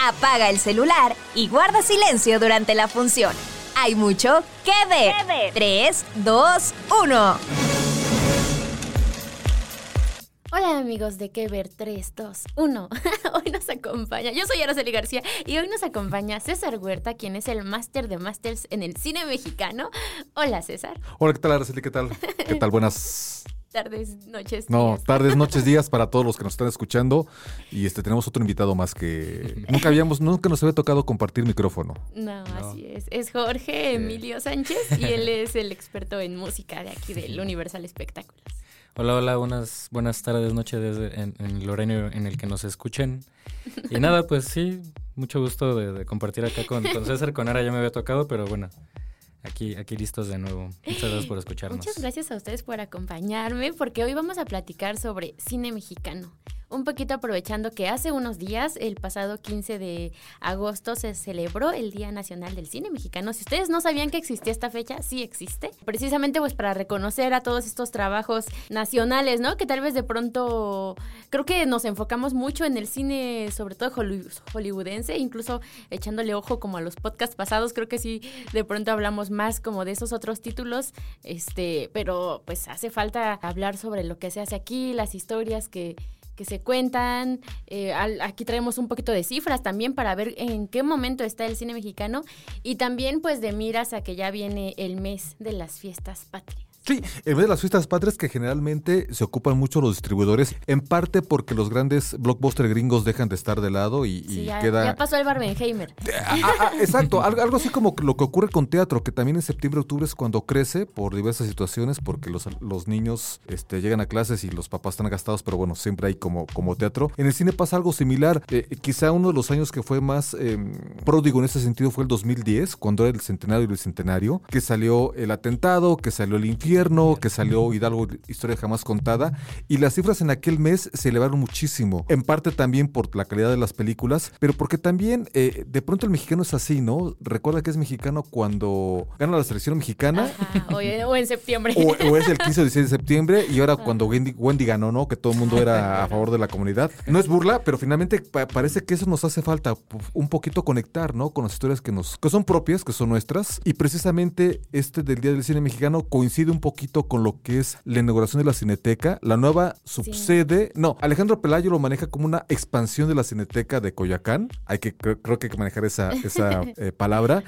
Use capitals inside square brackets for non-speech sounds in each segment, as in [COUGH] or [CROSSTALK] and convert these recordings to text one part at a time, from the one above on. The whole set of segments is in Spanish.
Apaga el celular y guarda silencio durante la función. Hay mucho que ver. 3, 2, 1. Hola amigos de Que Ver 3, 2, 1. hoy nos acompaña, yo soy Araceli García y hoy nos acompaña César Huerta, quien es el máster de másters en el cine mexicano. Hola César. Hola, ¿qué tal Araceli? ¿Qué tal? [LAUGHS] ¿Qué tal? Buenas tardes, noches. No, días. tardes, [LAUGHS] noches, días para todos los que nos están escuchando. Y este tenemos otro invitado más que nunca habíamos, nunca nos había tocado compartir micrófono. No, así es. Es Jorge Emilio Sánchez y él [LAUGHS] es el experto en música de aquí del Universal Espectáculos. Hola, hola, buenas, buenas tardes, noches desde en, en el horario en el que nos escuchen. Y nada, pues sí, mucho gusto de, de compartir acá con, con César, con Ara ya me había tocado, pero bueno, aquí, aquí listos de nuevo. Muchas gracias por [LAUGHS] escucharnos. Muchas gracias a ustedes por acompañarme, porque hoy vamos a platicar sobre cine mexicano. Un poquito aprovechando que hace unos días, el pasado 15 de agosto, se celebró el Día Nacional del Cine Mexicano. Si ustedes no sabían que existía esta fecha, sí existe. Precisamente pues para reconocer a todos estos trabajos nacionales, ¿no? Que tal vez de pronto creo que nos enfocamos mucho en el cine, sobre todo holly- hollywoodense, incluso echándole ojo como a los podcasts pasados, creo que sí de pronto hablamos más como de esos otros títulos, este, pero pues hace falta hablar sobre lo que se hace aquí, las historias que que se cuentan. Eh, al- aquí traemos un poquito de cifras también para ver en qué momento está el cine mexicano y también pues de miras a que ya viene el mes de las fiestas patrias. Sí, en vez de las fiestas patrias que generalmente se ocupan mucho los distribuidores, en parte porque los grandes blockbuster gringos dejan de estar de lado y, y Sí, ya, queda... ya pasó el Barbenheimer. [LAUGHS] Ah, ah, ah, exacto, algo, así como lo que ocurre con teatro, que también en septiembre, octubre es cuando crece por diversas situaciones, porque los, los niños este, llegan a clases y los papás están gastados, pero bueno, siempre hay como, como teatro. En el cine pasa algo similar. Eh, quizá uno de los años que fue más eh, pródigo en ese sentido fue el 2010, cuando era el centenario y el bicentenario, que salió el atentado, que salió el infierno, que salió Hidalgo, historia jamás contada, y las cifras en aquel mes se elevaron muchísimo, en parte también por la calidad de las películas, pero porque también eh, de pronto el mexicano es así, ¿no? Recuerda que es mexicano cuando gana la selección mexicana. Ajá, o, o en septiembre. O, o es el 15 o 16 de septiembre y ahora cuando Wendy, Wendy ganó, ¿no? Que todo el mundo era a favor de la comunidad. No es burla, pero finalmente pa- parece que eso nos hace falta un poquito conectar, ¿no? Con las historias que nos que son propias, que son nuestras. Y precisamente este del Día del Cine Mexicano coincide un poquito con lo que es la inauguración de la Cineteca, la nueva subsede. No, Alejandro Pelayo lo maneja como una expansión de la Cineteca de Coyoacán. Hay que creo, creo que hay que manejar esa, esa [LAUGHS] eh, palabra.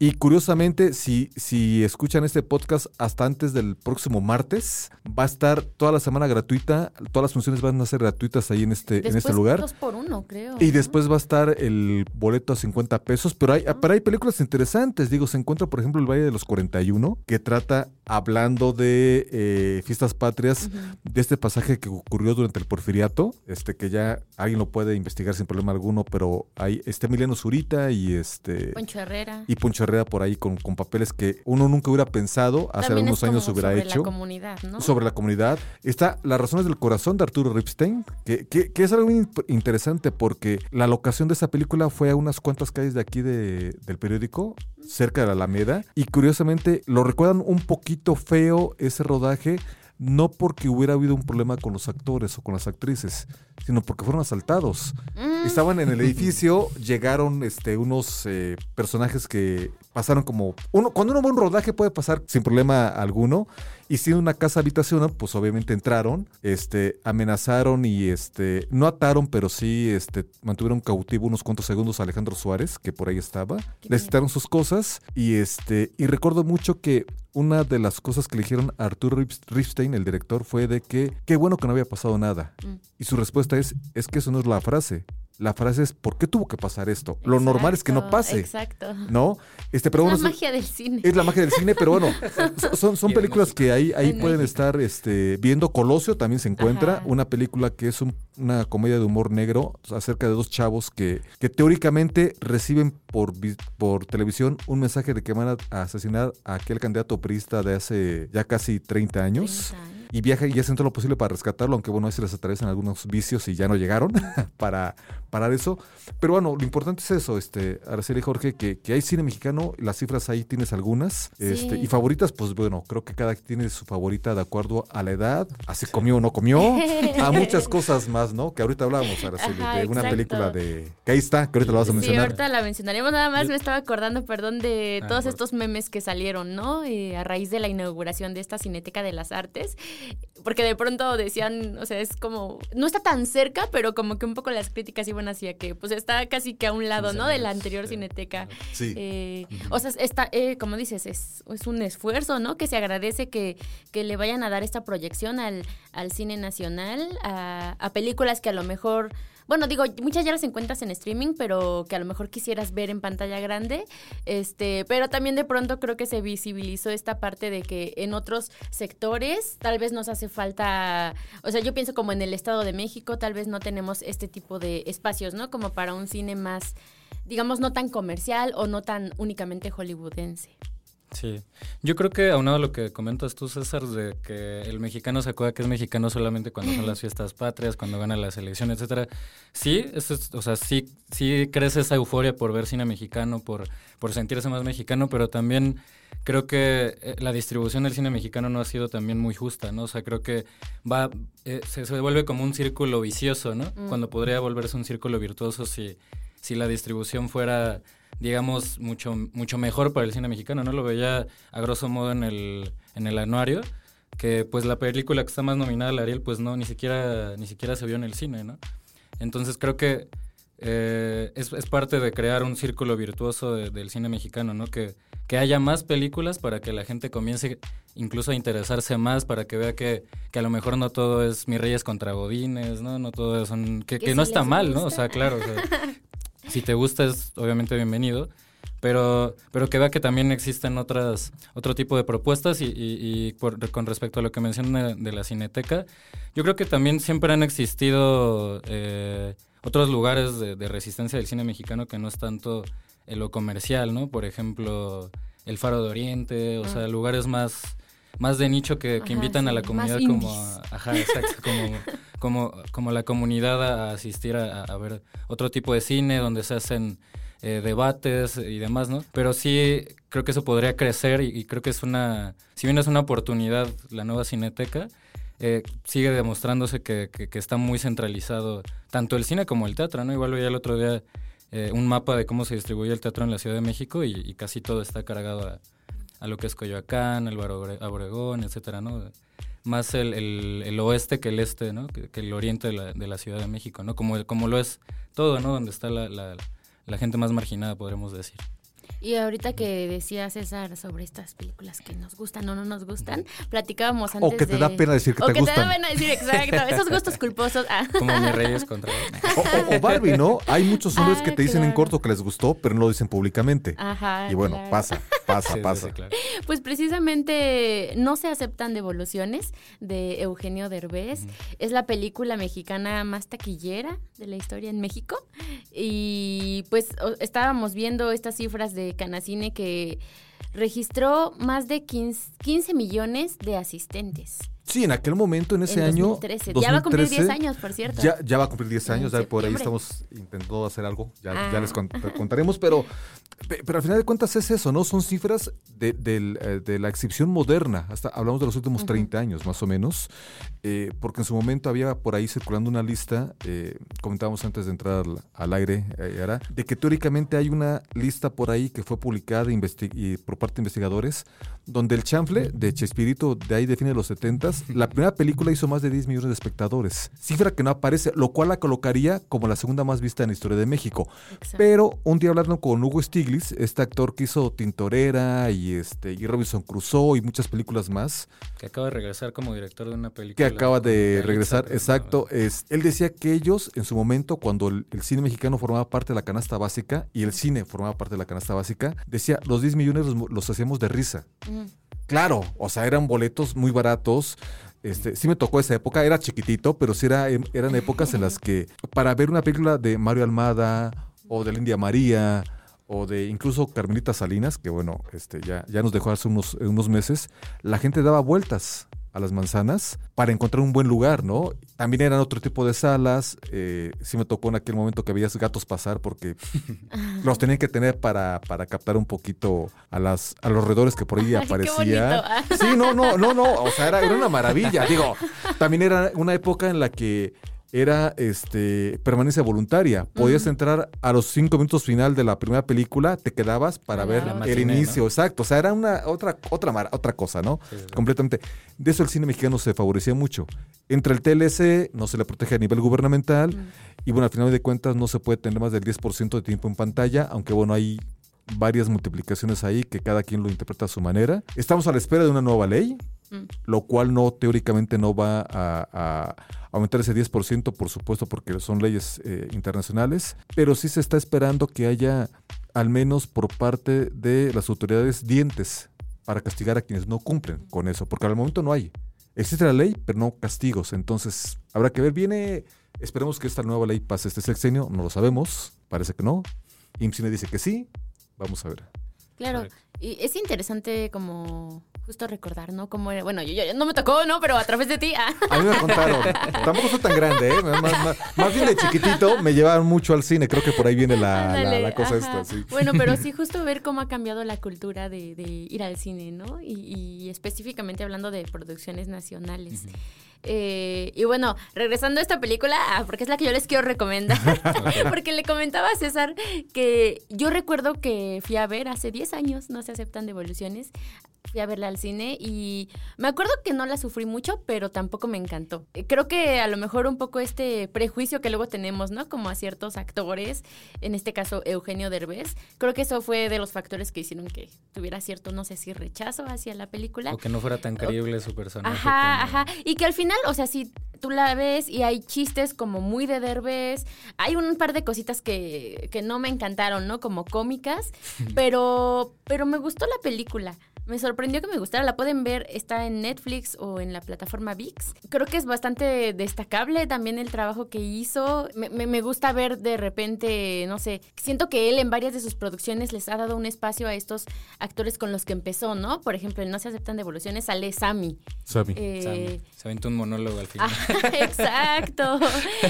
Y curiosamente, si, si escuchan este podcast hasta antes del próximo martes, va a estar toda la semana gratuita. Todas las funciones van a ser gratuitas ahí en este, en este lugar. dos por uno, creo. Y ¿no? después va a estar el boleto a 50 pesos, pero hay, pero hay películas interesantes. Digo, se encuentra, por ejemplo, El Valle de los 41, que trata, hablando de eh, fiestas patrias, de este pasaje que ocurrió durante el porfiriato, este que ya alguien lo puede investigar sin problema alguno, pero hay este Emiliano Zurita y este... Poncho Herrera. Y Poncho Herrera por ahí con, con papeles que uno nunca hubiera pensado hace También unos años hubiera sobre hecho la comunidad, ¿no? sobre la comunidad. Está Las razones del corazón de Arturo Ripstein, que, que- que es algo muy interesante porque la locación de esa película fue a unas cuantas calles de aquí de- del periódico, cerca de la Alameda, y curiosamente lo recuerdan un poquito feo ese rodaje. No porque hubiera habido un problema con los actores o con las actrices, sino porque fueron asaltados. Mm. Estaban en el [LAUGHS] edificio, llegaron este, unos eh, personajes que pasaron como... Uno, cuando uno va a un rodaje puede pasar sin problema alguno. Y si una casa habitación, pues obviamente entraron, este, amenazaron y este, no ataron, pero sí este, mantuvieron cautivo unos cuantos segundos a Alejandro Suárez, que por ahí estaba. Les quitaron sus cosas y este, y recuerdo mucho que una de las cosas que le dijeron a Arturo Rips- Ripstein, el director, fue de que qué bueno que no había pasado nada. Mm. Y su respuesta es, es que eso no es la frase. La frase es ¿por qué tuvo que pasar esto? Lo normal es que no pase. Exacto. ¿No? Este, pero Es bueno, la es- magia del cine. es la magia del cine, pero bueno, so- [LAUGHS] son, son películas que ahí, ahí En pueden México. estar este, viendo. Colosio también se encuentra, Ajá. una película que es un- una comedia de humor negro acerca de dos chavos que, que teóricamente reciben por, por televisión un mensaje de que van a, asesinar a aquel candidato priista de hace ya casi 30 años. 30 años. Y viajan y hacen todo lo posible para rescatarlo, aunque bueno, a veces les atraviesan algunos vicios y ya no llegaron [LAUGHS] para parar eso. Pero bueno, lo importante es eso, este, Araceli Jorge, que, que hay cine mexicano, las cifras ahí tienes algunas. Este, Sí. y favoritas, pues bueno, creo que cada quien tiene su favorita de acuerdo a la edad, a si comió o no comió, [LAUGHS] a muchas cosas más, ¿no? Que ahorita hablábamos, Araceli, Ajá, de una exacto. película de. Que ahí está, que ahorita lo vas a Sí, mencionar. ahorita la mencionaremos. Nada más me estaba acordando, perdón, de Ah, todos por- estos memes que salieron, ¿no? Eh, a raíz de la inauguración de esta Cineteca de las Artes. Porque de pronto decían, o sea, es como, no está tan cerca, pero como que un poco las críticas iban hacia que, pues está casi que a un lado, 15 ¿no? De la anterior. Cineteca. Sí. Eh, O sea, está, eh, como dices, es, es un esfuerzo, ¿no? Que se agradece que, que le vayan a dar esta proyección al, al cine nacional, a, a películas que a lo mejor, bueno, digo, muchas ya las encuentras en streaming, pero que a lo mejor quisieras ver en pantalla grande, este, pero también de pronto creo que se visibilizó esta parte de que en otros sectores tal vez nos hace falta, o sea, yo pienso como en el Estado de México, tal vez no tenemos este tipo de espacios, ¿no? Como para un cine más digamos, no tan comercial o no tan únicamente hollywoodense. Sí, yo creo que aunado a lo que comentas tú, César, de que el mexicano se acuerda que es mexicano solamente cuando son las [LAUGHS] fiestas patrias, cuando gana la selección, etcétera. Sí, eso es- o sea, sí, sí crece esa euforia por ver cine mexicano, por, por sentirse más mexicano, pero también creo que eh, la distribución del cine mexicano no ha sido también muy justa, ¿no? O sea, creo que va, eh, se, se vuelve como un círculo vicioso, ¿no? Mm. Cuando podría volverse un círculo virtuoso si, si la distribución fuera digamos, mucho, mucho mejor para el cine mexicano, ¿no? Lo veía a grosso modo en el, en el anuario, que pues la película que está más nominada al Ariel, pues no, ni siquiera, ni siquiera se vio en el cine, ¿no? Entonces creo que eh, es, es parte de crear un círculo virtuoso de- del cine mexicano, ¿no? Que, que haya más películas para que la gente comience incluso a interesarse más, para que vea que, que a lo mejor no todo es Mis Reyes contra Godines, ¿no? No todo son... Que, Que que si no está mal, ¿no? O sea, claro, o sea, [LAUGHS] si te gusta es obviamente bienvenido, pero, pero que vea que también existen otras, otro tipo de propuestas y, y- y por- con respecto a lo que mencioné de la cineteca, yo creo que también siempre han existido eh, otros lugares de, de resistencia del cine mexicano que no es tanto en lo comercial, ¿no? Por ejemplo, el Faro de Oriente, o sea, lugares más más de nicho que, que Ajá, invitan a la comunidad como a, ajá, exacto, como, [LAUGHS] como, como la comunidad a, a asistir a, a ver otro tipo de cine donde se hacen eh, debates y demás, ¿no? Pero sí creo que eso podría crecer y, y creo que es una, si bien es una oportunidad la nueva cineteca, eh, sigue demostrándose que, que- que está muy centralizado tanto el cine como el teatro, ¿no? Igual veía el otro día eh, un mapa de cómo se distribuye el teatro en la Ciudad de México y, y casi todo está cargado a, a lo que es Coyoacán, Obre- Obregón, etcétera, ¿no? Más el, el- el oeste que el este, ¿no? Que, que el oriente de la, de la Ciudad de México, ¿no? Como, como lo es todo, ¿no? Donde está la, la- la gente más marginada, podremos decir. Y ahorita que decía César sobre estas películas que nos gustan o no nos gustan, platicábamos antes O que te de- da pena decir que o te que te da pena decir, exacto, esos gustos culposos. ah. Como mis reyes contra... O, o- o Barbie, ¿no? Hay muchos hombres Ah, que te dicen en corto que les gustó, pero no lo dicen públicamente. Ajá. y bueno, claro. pasa, pasa, Sí, pasa. sí, claro. Pues precisamente no se aceptan devoluciones de Eugenio Derbez. Es la película mexicana más taquillera de la historia en México. Y pues o- estábamos viendo estas cifras de Canacine que registró más de 15, 15 millones de asistentes. Sí, en aquel momento, en ese en año. 2013. Ya va a cumplir 10 2013, años, por cierto. Ya, ya va a cumplir 10 años, ya por ahí estamos intentando hacer algo, ya, Ah. ya les cont- contaremos, pero, pe- pero al final de cuentas es eso, ¿no? Son cifras de, del, eh, de la exhibición moderna, hasta hablamos de los últimos Ujú. 30 años más o menos, eh, porque en su momento había por ahí circulando una lista, eh, comentábamos antes de entrar al, al aire, eh, de que teóricamente hay una lista por ahí que fue publicada y por parte de investigadores, donde el chanfle de Chespirito de ahí define los 70s, la primera película hizo más de 10 millones de espectadores, cifra que no aparece, lo cual la colocaría como la segunda más vista en la historia de México. Exacto. Pero un día hablando con Hugo Stiglitz, este actor que hizo Tintorera y este y Robinson Crusoe y muchas películas más. Que acaba de regresar como director de una Que película. acaba de regresar, exacto. Es, él decía que ellos, en su momento, cuando el, el cine mexicano formaba parte de la canasta básica y el cine formaba parte de la canasta básica, decía, los 10 millones los, los hacíamos de risa. Mm. Claro, o sea, eran boletos muy baratos. Este, sí me tocó esa época, era chiquitito, pero sí era, em, eran épocas en las que para ver una película de Mario Almada o de la India María o de incluso Carmelita Salinas, que bueno, este, ya, ya nos dejó hace unos, unos meses, la gente daba vueltas a las manzanas para encontrar un buen lugar, ¿no? También eran otro tipo de salas. eh, sí me tocó en aquel momento que veías gatos pasar porque [LAUGHS] los tenían que tener para, para captar un poquito a las a los roedores que por ahí [LAUGHS] aparecían. Sí, no, no, no, no. O sea, era, era una maravilla. Digo, también era una época en la que era este permanencia voluntaria. Podías entrar a los cinco minutos final de la primera película, te quedabas para Ah, ver el inicio, ¿no? exacto. O sea, era una otra otra mar- otra cosa, ¿no? Sí. Completamente. De eso el cine mexicano se favorecía mucho. Entre el TLC no se le protege a nivel gubernamental y bueno, al final de cuentas no se puede tener más del 10% de tiempo en pantalla, aunque bueno, hay varias multiplicaciones ahí que cada quien lo interpreta a su manera. Estamos a la espera de una nueva ley, Mm. lo cual no teóricamente no va a, a aumentar ese 10%, por supuesto, porque son leyes eh, internacionales, pero sí se está esperando que haya al menos por parte de las autoridades dientes para castigar a quienes no cumplen con eso, porque al momento no hay. Existe la ley, pero no castigos, entonces habrá que ver. Viene, esperemos que esta nueva ley pase este sexenio, no lo sabemos, parece que no. IMCINE dice que sí, vamos a ver. Claro, y es interesante como justo recordar, ¿no? Como bueno, yo, yo- no me tocó, ¿no? Pero a través de ti, ah, A mí me contaron. [LAUGHS] Tampoco soy tan grande, ¿eh? Más, más- más bien de chiquitito me llevaban mucho al cine. Creo que por ahí viene la, la- ándale, la cosa ajá. esta, sí. Bueno, pero sí [LAUGHS] justo ver cómo ha cambiado la cultura de, de ir al cine, ¿no? Y, y específicamente hablando de producciones nacionales. Eh, y bueno, regresando a esta película, ah, porque es la que yo les quiero recomendar, [LAUGHS] [LAUGHS] porque le comentaba a César que yo recuerdo que fui a ver hace 10 años, no se aceptan devoluciones, fui a verla al cine y me acuerdo que no la sufrí mucho, pero tampoco me encantó. Eh, Creo que a lo mejor un poco este prejuicio que luego tenemos, ¿no? Como a ciertos actores, en este caso Eugenio Derbez, creo que eso fue de los factores que hicieron que tuviera cierto, no sé si rechazo hacia la película. O que no fuera tan creíble su personaje. Ajá, como- ajá. Y que al final, o sea, si tú la ves y hay chistes como muy de Derbez, hay un par de cositas que, que no me encantaron, ¿no? Como cómicas, [LAUGHS] pero, pero me gustó la película. Me sorprendió que me gustara. La pueden ver, está en Netflix o en la plataforma VIX. Creo que es bastante destacable también el trabajo que hizo. Me, me- me gusta ver de repente, no sé, siento que él en varias de sus producciones les ha dado un espacio a estos actores con los que empezó, ¿no? Por ejemplo, en No se aceptan devoluciones sale Sammy. Sammy. Eh, Sammy. Se aventó un monólogo al final. [LAUGHS] [LAUGHS] Exacto.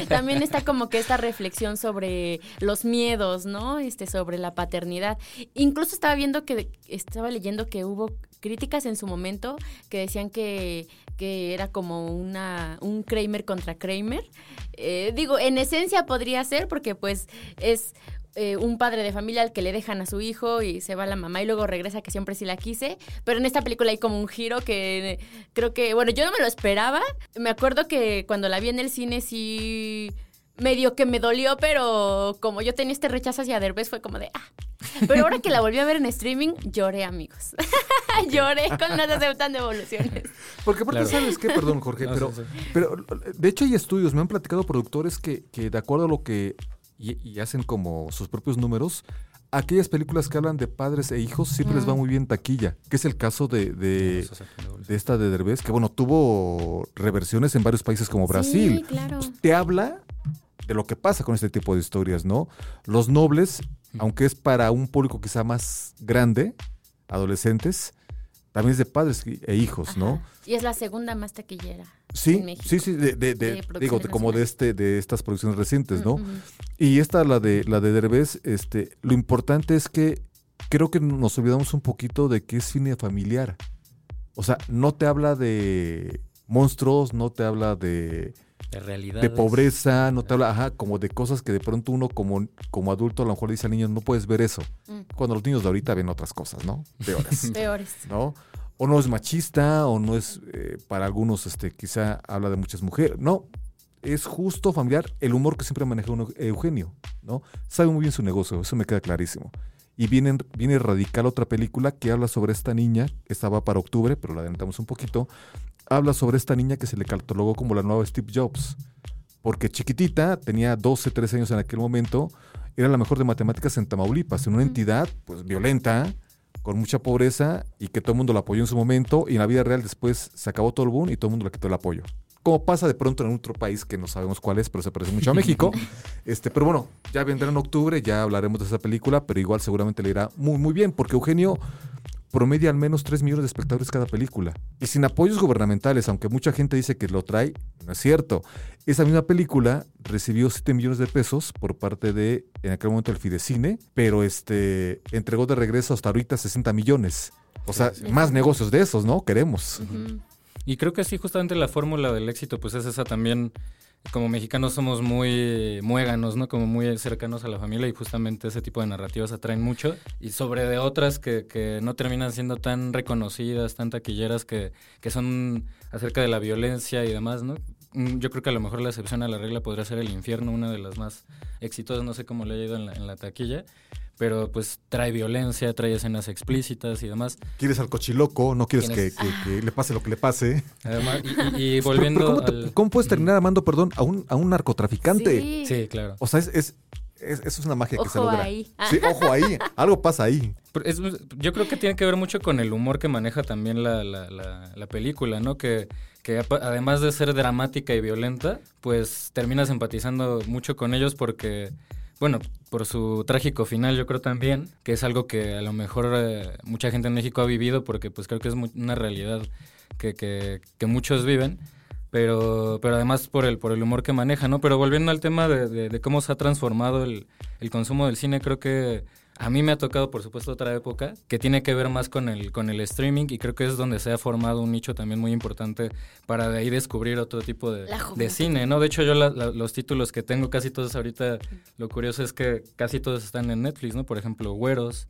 También está como que esta reflexión sobre los miedos, ¿no? Este, sobre la paternidad. Incluso estaba viendo que, estaba leyendo que hubo críticas en su momento que decían que, que era como una, un Kramer contra Kramer. Eh, digo, en esencia podría ser porque pues es eh, un padre de familia al que le dejan a su hijo y se va la mamá y luego regresa que siempre sí la quise. Pero en esta película hay como un giro que creo que, bueno, yo no me lo esperaba. Me acuerdo que cuando la vi en el cine sí medio que me dolió, pero como yo tenía este rechazo hacia Derbez fue como de, ah. Pero ahora que la volví a ver en streaming, lloré, amigos. [LAUGHS] lloré con las aceptan devoluciones. Porque aparte, Claro. ¿sabes qué? Perdón, Jorge, No, pero, sí, sí. pero de hecho hay estudios, me han platicado productores que, que de acuerdo a lo que, y, y hacen como sus propios números, aquellas películas que hablan de padres e hijos siempre les va muy bien taquilla, que es el caso de, de, de esta de Derbez, que bueno, tuvo reversiones en varios países como Brasil. Sí, claro. te habla de lo que pasa con este tipo de historias, ¿no? Los nobles, aunque es para un público quizá más grande, adolescentes, también es de padres e hijos, ¿no? Ajá. Y es la segunda más taquillera. Sí, en México. sí, sí, de, de- digo, como de este, de estas producciones recientes, ¿no? Y esta, la de la de Derbez, este, lo importante es que creo que nos olvidamos un poquito de que es cine familiar. O sea, no te habla de monstruos, no te habla de, De realidad. de pobreza, no te habla, ajá, como de cosas que de pronto uno como, como adulto a lo mejor le dice al niño, no puedes ver eso. Mm. Cuando los niños de ahorita ven otras cosas, ¿no? Peores. [LAUGHS] Peores. ¿no? O no es machista, o no es, eh, para algunos, este, quizá habla de muchas mujeres. No, es justo familiar el humor que siempre maneja uno- Eugenio, ¿no? Sabe muy bien su negocio, eso me queda clarísimo. Y viene, viene Radical, otra película que habla sobre esta niña, esta va para octubre, pero la adelantamos un poquito, habla sobre esta niña que se le catalogó como la nueva Steve Jobs, porque chiquitita, tenía 12, 13 años en aquel momento, era la mejor de matemáticas en Tamaulipas, en una entidad pues violenta, con mucha pobreza y que todo el mundo la apoyó en su momento y en la vida real después se acabó todo el boom y todo el mundo le quitó el apoyo. Como pasa de pronto en otro país que no sabemos cuál es, pero se parece mucho a México. [LAUGHS] este, pero bueno, ya vendrá en octubre, ya hablaremos de esa película, pero igual seguramente le irá muy, muy bien, porque Eugenio promedia al menos 3 millones de espectadores cada película. Y sin apoyos gubernamentales, aunque mucha gente dice que lo trae, no es cierto. Esa misma película recibió 7 millones de pesos por parte de, en aquel momento, el Fidecine, pero este entregó de regreso hasta ahorita 60 millones. O sea, más negocios de esos, ¿no? Queremos. Y creo que sí, justamente la fórmula del éxito, pues es esa también como mexicanos somos muy muéganos, ¿no? Como muy cercanos a la familia y justamente ese tipo de narrativas atraen mucho. Y sobre de otras que, que no terminan siendo tan reconocidas, tan taquilleras, que, que son acerca de la violencia y demás, ¿no? Mm, yo creo que a lo mejor la excepción a la regla podría ser El Infierno, una de las más exitosas, no sé cómo le ha ido en la, en la taquilla pero pues trae violencia, trae escenas explícitas y demás. Quieres al cochiloco, no quieres que, le pase lo que le pase. Además, y, volviendo ¿cómo, puedes terminar amando, perdón, a un, a un narcotraficante? Sí. claro. O sea, es, es, eso es una magia que se logra. Ahí. Sí, ojo ahí. Algo pasa ahí. yo creo que tiene que ver mucho con el humor que maneja también la, la, la, película, ¿no? Que, que además de ser dramática y violenta, pues terminas empatizando mucho con ellos porque bueno, por su trágico final yo creo también, que es algo que a lo mejor eh, mucha gente en México ha vivido porque pues creo que es una realidad que, que, que, muchos viven, pero, pero además por el, por el humor que maneja, ¿no? Pero volviendo al tema de, cómo se ha transformado el, el consumo del cine, creo que a mí me ha tocado, por supuesto, otra época que tiene que ver más con el, con el streaming y creo que es donde se ha formado un nicho también muy importante para de ahí descubrir otro tipo de, de cine, ¿no? De hecho, yo los títulos que tengo casi todos ahorita, lo curioso es que casi todos están en Netflix, ¿no? Por ejemplo, Güeros,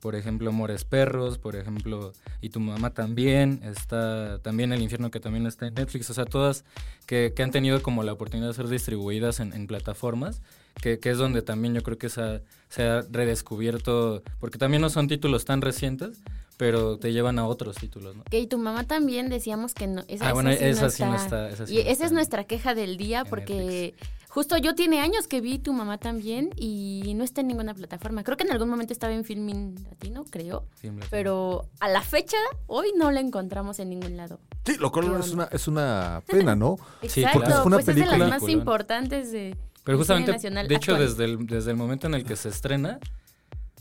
por ejemplo, Mores Perros, por ejemplo, y tu mamá también, está también El Infierno que también está en Netflix, o sea, todas que, que han tenido como la oportunidad de ser distribuidas en, en plataformas que, es donde también yo creo que se ha, se ha redescubierto, porque también no son títulos tan recientes, pero te llevan a otros títulos, ¿no? y tu mamá también decíamos que no. Esa, ah, bueno, esa, sí no está. y esa es nuestra queja del día porque justo yo tiene años que vi tu mamá también y no está en ninguna plataforma. Creo que en algún momento estaba en Filmin Latino, creo. pero a la fecha, hoy no la encontramos en ningún lado. Sí, lo cual es una, es una [LAUGHS] pena, ¿no? sí, porque fue una pues película. Es de las más importantes de pero justamente, de hecho, desde el, desde el momento en el que se estrena,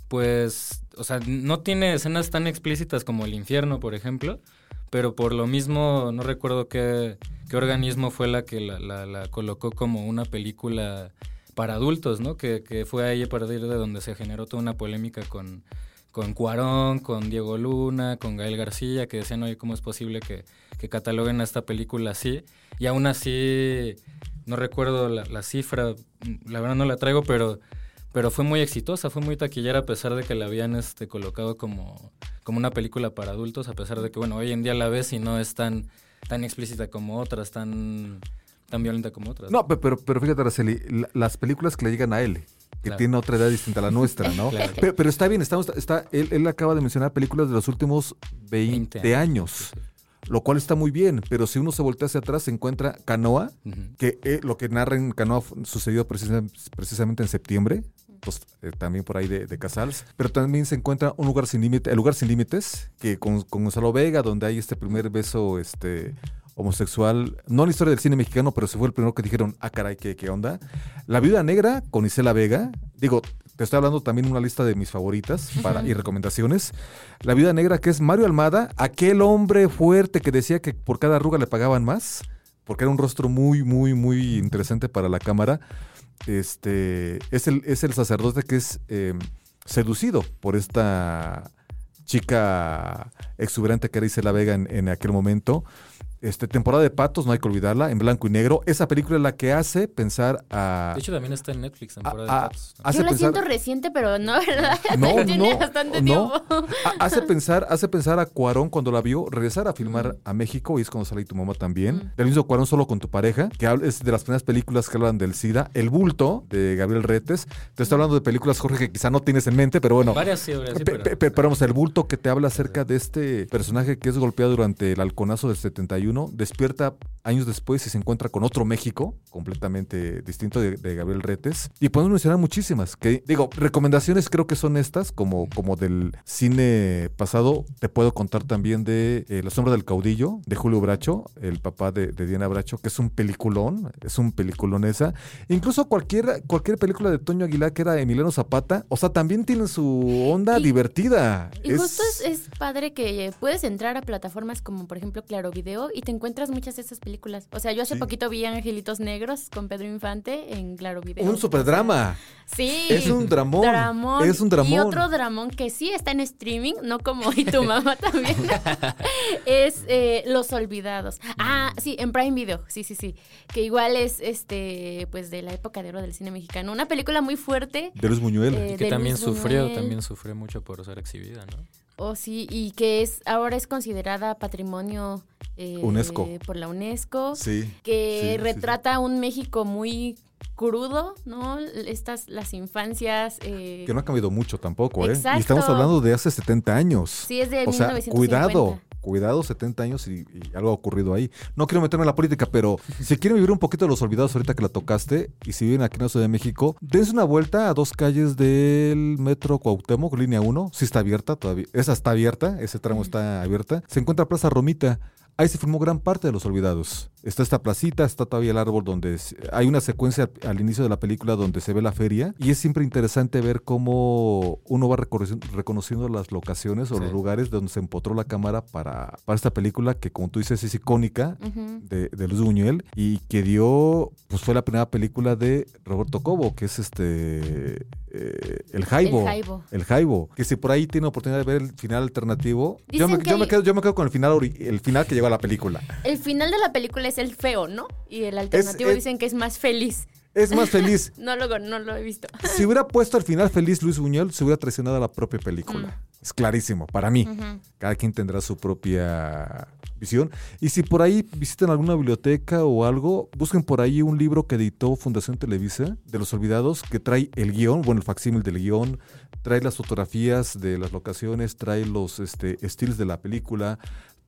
pues, o sea, no tiene escenas tan explícitas como el infierno, por ejemplo, pero por lo mismo, no recuerdo qué, qué organismo fue la que la, la, colocó como una película para adultos, ¿no? Que, que fue ahí a partir de donde se generó toda una polémica con, con Cuarón, con Diego Luna, con Gael García, que decían, oye, ¿cómo es posible que, que cataloguen a esta película así? Y aún así no recuerdo la, cifra, la verdad no la traigo, pero, pero fue muy exitosa, fue muy taquillera a pesar de que la habían este, colocado como, como una película para adultos, a pesar de que, bueno, hoy en día la ves y no es tan, tan explícita como otras, tan, tan violenta como otras. No, pero, pero fíjate, Araceli, las películas que le llegan a él, que tiene otra edad distinta a la nuestra, ¿no? [LAUGHS] pero, está bien, estamos, está, él, él acaba de mencionar películas de los últimos 20, años lo cual está muy bien, pero si uno se voltea hacia atrás se encuentra Canoa, que eh, lo que narra en Canoa sucedió precisamente en septiembre, pues, eh, también por ahí de, Casals, pero también se encuentra un lugar sin límites, el lugar sin límites, que con, Gonzalo Vega, donde hay este primer beso este homosexual, no en la historia del cine mexicano, pero se fue el primero que dijeron, ah, caray, ¿qué, qué onda? La Viuda Negra con Isela Vega, digo, te estoy hablando también de una lista de mis favoritas para, y recomendaciones. La Viuda Negra, que es Mario Almada, aquel hombre fuerte que decía que por cada arruga le pagaban más, porque era un rostro muy, muy, muy interesante para la cámara. Este, es, el, es el sacerdote que es eh, seducido por esta chica exuberante que era Isela Vega en, en aquel momento. Este, temporada de patos, no hay que olvidarla, en blanco y negro. Esa película es la que hace pensar a. De hecho, también está en Netflix, temporada a- de patos. hace Yo la pensar- siento reciente, pero no, ¿verdad? [LAUGHS] No, [LAUGHS] Tiene no, bastante no. tiempo. Ha- Hace [LAUGHS] pensar, hace pensar a Cuarón cuando la vio regresar a filmar a México y es cuando sale tu mamá también. Del mismo Cuarón solo con tu pareja, que habla- es de las primeras películas que hablan del SIDA. El bulto de Gabriel Retes. Te estoy hablando de películas, Jorge, que quizá no tienes en mente, pero bueno. Varias sí, sí, Pe- pero- pe- pe- pero vamos, el bulto que te habla acerca de este personaje que es golpeado durante el halconazo del 71, despierta años después y se encuentra con otro México, completamente distinto de, de Gabriel Retes. Y podemos mencionar muchísimas, que digo, recomendaciones creo que son estas, como, como del cine pasado. Te puedo contar también de eh, La sombra del caudillo, de Julio Bracho, el papá de, de Diana Bracho, que es un peliculón, es un peliculón esa. Incluso cualquier, cualquier película de Toño Aguilar que era Emiliano Zapata, o sea, también tiene su onda Y- divertida. Y justo es, es padre que puedes entrar a plataformas como por ejemplo Claro Video y te encuentras muchas de esas películas. O sea, yo hace Sí. poquito vi Angelitos Negros con Pedro Infante en Claro Video. un superdrama. Sí. Es un dramón. Dramón. Es un dramón. Y otro dramón que sí está en streaming, no como y tu mamá [LAUGHS] también, es eh, Los Olvidados. Ah, sí, en Prime Video, sí, sí, sí. Que igual es, este, pues de la época de oro del cine mexicano. Una película muy fuerte. De Luis Buñuel. Eh, Y que también Luis sufrió, Buñuel. también sufrió mucho por ser exhibida, ¿no? Oh, sí, y que es ahora es considerada patrimonio eh, UNESCO. por la UNESCO, sí. que sí, sí, retrata un México muy crudo, ¿no? Estas, las infancias. eh, Que no ha cambiado mucho tampoco, ¿eh? Exacto. Y estamos hablando de hace 70 años. sí, es de o sea, 1950. cuidado, cuidado, 70 años y, y algo ha ocurrido ahí. No quiero meterme en la política, pero [LAUGHS] si quieren vivir un poquito de los olvidados ahorita que la tocaste, y si viven aquí en la Ciudad de México, dense una vuelta a dos calles del Metro Cuauhtémoc, línea 1. Sí está abierta todavía. Esa está abierta, ese tramo está abierta. Se encuentra Plaza Romita. Ahí se filmó gran parte de Los Olvidados. Está esta placita, está todavía el árbol donde hay una secuencia al, inicio de la película donde se ve la feria y es siempre interesante ver cómo uno va reconociendo las locaciones o Sí. los lugares donde se empotró la cámara para, para esta película que como tú dices es icónica de, de Luis Buñuel y que dio, pues fue la primera película de Roberto Cobo, que es este, eh, El Jaibo. El Jaibo. El Jaibo. Que si por ahí tiene oportunidad de ver el final alternativo, yo me, me quedo, yo me quedo con el final, el final que llegó a la película. El final de la película es el feo, ¿no? Y el alternativo es- dicen que es más feliz. Es más feliz. [LAUGHS] No lo, no lo he visto. si hubiera puesto al final feliz Luis Buñuel, se hubiera traicionado a la propia película. Mm. Es clarísimo, para mí. Cada quien tendrá su propia visión. Y si por ahí visitan alguna biblioteca o algo, busquen por ahí un libro que editó Fundación Televisa de los Olvidados, que trae el guion, bueno, el facsímil del guion, trae las fotografías de las locaciones, trae los este, estilos de la película,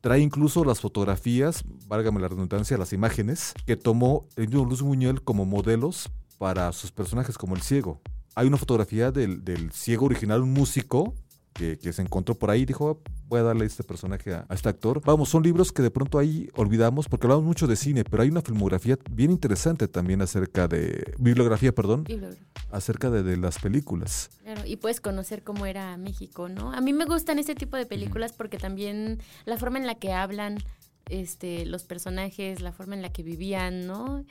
trae incluso las fotografías, válgame la redundancia, las imágenes que tomó el mismo Luis Buñuel como modelos para sus personajes, como el ciego. Hay una fotografía del, del ciego original, un músico, que, que se encontró por ahí y dijo, voy a darle este personaje a, a este actor. Vamos, son libros que de pronto ahí olvidamos porque hablamos mucho de cine, pero hay una filmografía bien interesante también acerca de, bibliografía, perdón, luego- acerca de, de las películas. Claro, y puedes conocer cómo era México, ¿no? A mí me gustan este tipo de películas porque también la forma en la que hablan este, los personajes, la forma en la que vivían, ¿no?